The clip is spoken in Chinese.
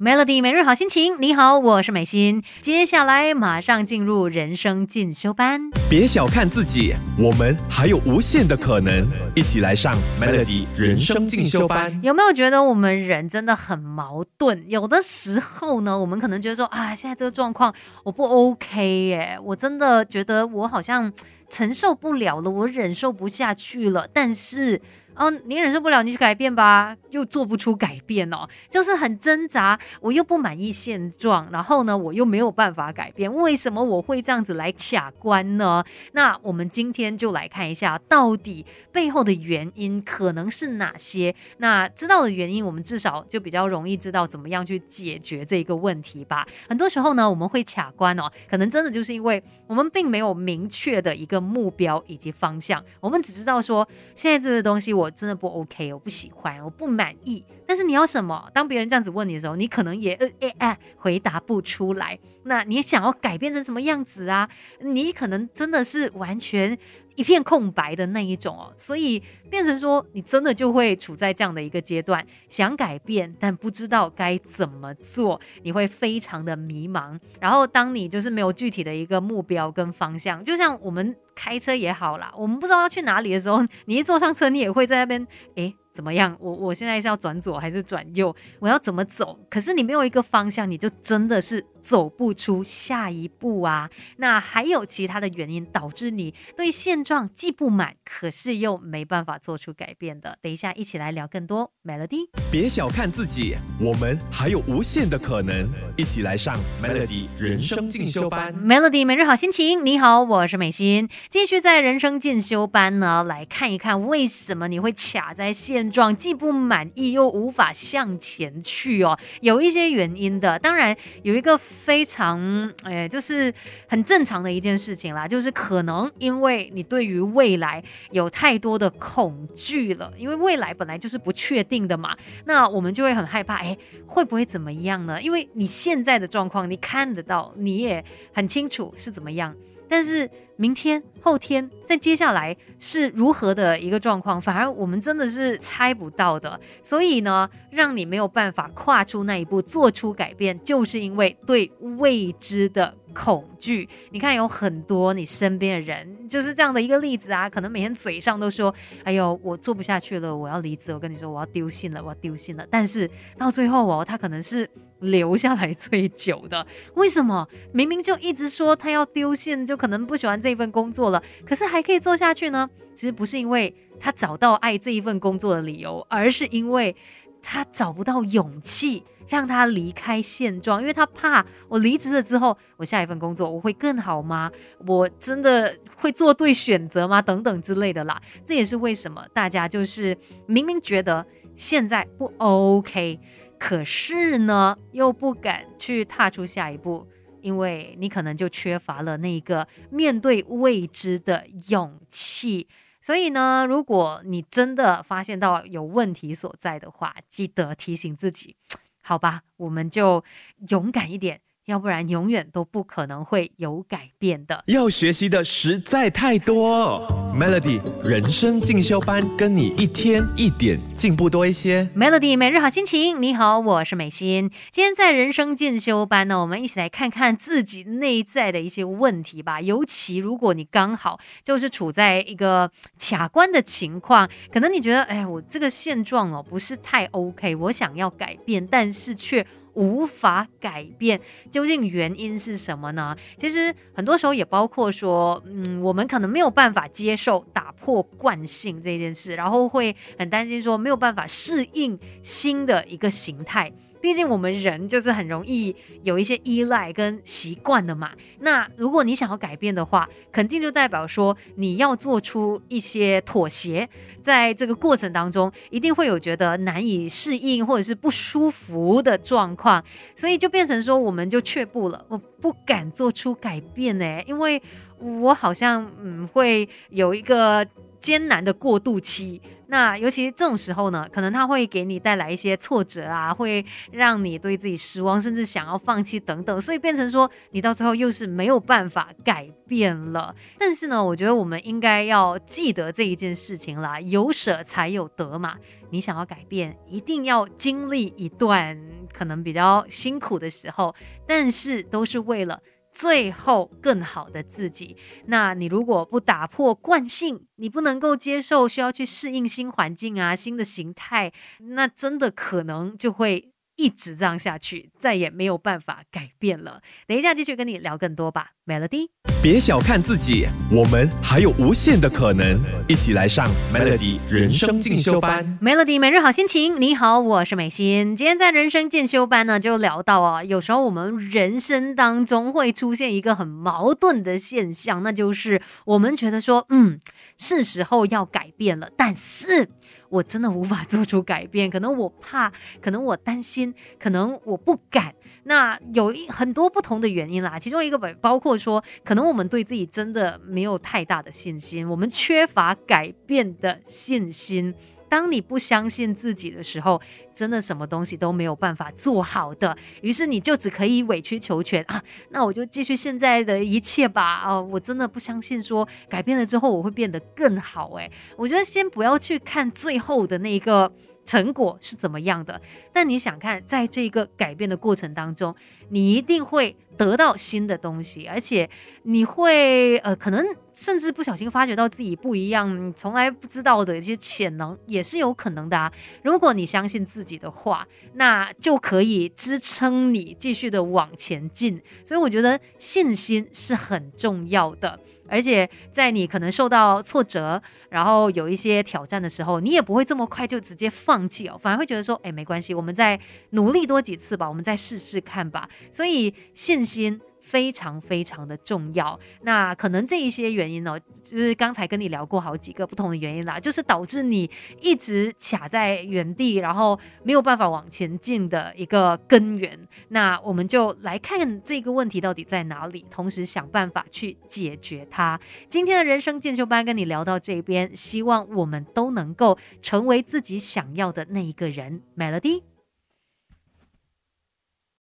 Melody 每日好心情，你好，我是美心。接下来马上进入人生进修班。别小看自己，我们还有无限的可能。一起来上 Melody 人生进修班。有没有觉得我们人真的很矛盾？有的时候呢，我们可能觉得说啊，现在这个状况我不 OK 耶，我真的觉得我好像承受不了了，我忍受不下去了。但是。哦，你忍受不了，你去改变吧，又做不出改变哦，就是很挣扎。我又不满意现状，然后呢，我又没有办法改变。为什么我会这样子来卡关呢？那我们今天就来看一下，到底背后的原因可能是哪些？那知道的原因，我们至少就比较容易知道怎么样去解决这个问题吧。很多时候呢，我们会卡关哦，可能真的就是因为我们并没有明确的一个目标以及方向，我们只知道说现在这个东西我。我真的不 OK，我不喜欢，我不满意。但是你要什么？当别人这样子问你的时候，你可能也呃哎哎回答不出来。那你想要改变成什么样子啊？你可能真的是完全一片空白的那一种哦。所以变成说，你真的就会处在这样的一个阶段，想改变，但不知道该怎么做，你会非常的迷茫。然后当你就是没有具体的一个目标跟方向，就像我们开车也好啦，我们不知道要去哪里的时候，你一坐上车，你也会在那边哎。怎么样？我我现在是要转左还是转右？我要怎么走？可是你没有一个方向，你就真的是。走不出下一步啊！那还有其他的原因导致你对现状既不满，可是又没办法做出改变的。等一下一起来聊更多。Melody，别小看自己，我们还有无限的可能。一起来上 Melody 人生进修班。Melody 每日好心情，你好，我是美心。继续在人生进修班呢，来看一看为什么你会卡在现状，既不满意又无法向前去哦。有一些原因的，当然有一个。非常诶，就是很正常的一件事情啦，就是可能因为你对于未来有太多的恐惧了，因为未来本来就是不确定的嘛，那我们就会很害怕，哎，会不会怎么样呢？因为你现在的状况你看得到，你也很清楚是怎么样。但是明天、后天，再接下来是如何的一个状况，反而我们真的是猜不到的。所以呢，让你没有办法跨出那一步，做出改变，就是因为对未知的恐惧。你看，有很多你身边的人就是这样的一个例子啊，可能每天嘴上都说：“哎呦，我做不下去了，我要离职。”我跟你说，我要丢信了，我要丢信了。但是到最后哦，他可能是。留下来最久的，为什么？明明就一直说他要丢线，就可能不喜欢这份工作了，可是还可以做下去呢？其实不是因为他找到爱这一份工作的理由，而是因为他找不到勇气让他离开现状，因为他怕我离职了之后，我下一份工作我会更好吗？我真的会做对选择吗？等等之类的啦。这也是为什么大家就是明明觉得现在不 OK。可是呢，又不敢去踏出下一步，因为你可能就缺乏了那个面对未知的勇气。所以呢，如果你真的发现到有问题所在的话，记得提醒自己，好吧，我们就勇敢一点。要不然永远都不可能会有改变的。要学习的实在太多。Melody 人生进修班，跟你一天一点进步多一些。Melody 每日好心情，你好，我是美心。今天在人生进修班呢，我们一起来看看自己内在的一些问题吧。尤其如果你刚好就是处在一个卡关的情况，可能你觉得，哎，我这个现状哦不是太 OK，我想要改变，但是却。无法改变，究竟原因是什么呢？其实很多时候也包括说，嗯，我们可能没有办法接受打破惯性这件事，然后会很担心说没有办法适应新的一个形态。毕竟我们人就是很容易有一些依赖跟习惯的嘛。那如果你想要改变的话，肯定就代表说你要做出一些妥协，在这个过程当中，一定会有觉得难以适应或者是不舒服的状况，所以就变成说我们就却步了，我不敢做出改变呢，因为我好像嗯会有一个艰难的过渡期。那尤其这种时候呢，可能他会给你带来一些挫折啊，会让你对自己失望，甚至想要放弃等等，所以变成说你到最后又是没有办法改变了。但是呢，我觉得我们应该要记得这一件事情啦，有舍才有得嘛。你想要改变，一定要经历一段可能比较辛苦的时候，但是都是为了最后更好的自己。那你如果不打破惯性，你不能够接受需要去适应新环境啊、新的形态，那真的可能就会。一直这样下去，再也没有办法改变了。等一下继续跟你聊更多吧，Melody。别小看自己，我们还有无限的可能。一起来上 Melody 人生进修班。Melody 每日好心情，你好，我是美心。今天在人生进修班呢，就聊到啊，有时候我们人生当中会出现一个很矛盾的现象，那就是我们觉得说，嗯，是时候要改变了，但是。我真的无法做出改变，可能我怕，可能我担心，可能我不敢。那有一很多不同的原因啦，其中一个包包括说，可能我们对自己真的没有太大的信心，我们缺乏改变的信心。当你不相信自己的时候，真的什么东西都没有办法做好的。于是你就只可以委曲求全啊，那我就继续现在的一切吧。啊，我真的不相信说改变了之后我会变得更好。诶，我觉得先不要去看最后的那一个。成果是怎么样的？但你想看，在这个改变的过程当中，你一定会得到新的东西，而且你会呃，可能甚至不小心发觉到自己不一样，你从来不知道的一些潜能也是有可能的啊。如果你相信自己的话，那就可以支撑你继续的往前进。所以我觉得信心是很重要的。而且在你可能受到挫折，然后有一些挑战的时候，你也不会这么快就直接放弃哦，反而会觉得说，哎，没关系，我们再努力多几次吧，我们再试试看吧。所以信心。非常非常的重要，那可能这一些原因呢，就是刚才跟你聊过好几个不同的原因啦，就是导致你一直卡在原地，然后没有办法往前进的一个根源。那我们就来看这个问题到底在哪里，同时想办法去解决它。今天的人生进修班跟你聊到这边，希望我们都能够成为自己想要的那一个人，Melody。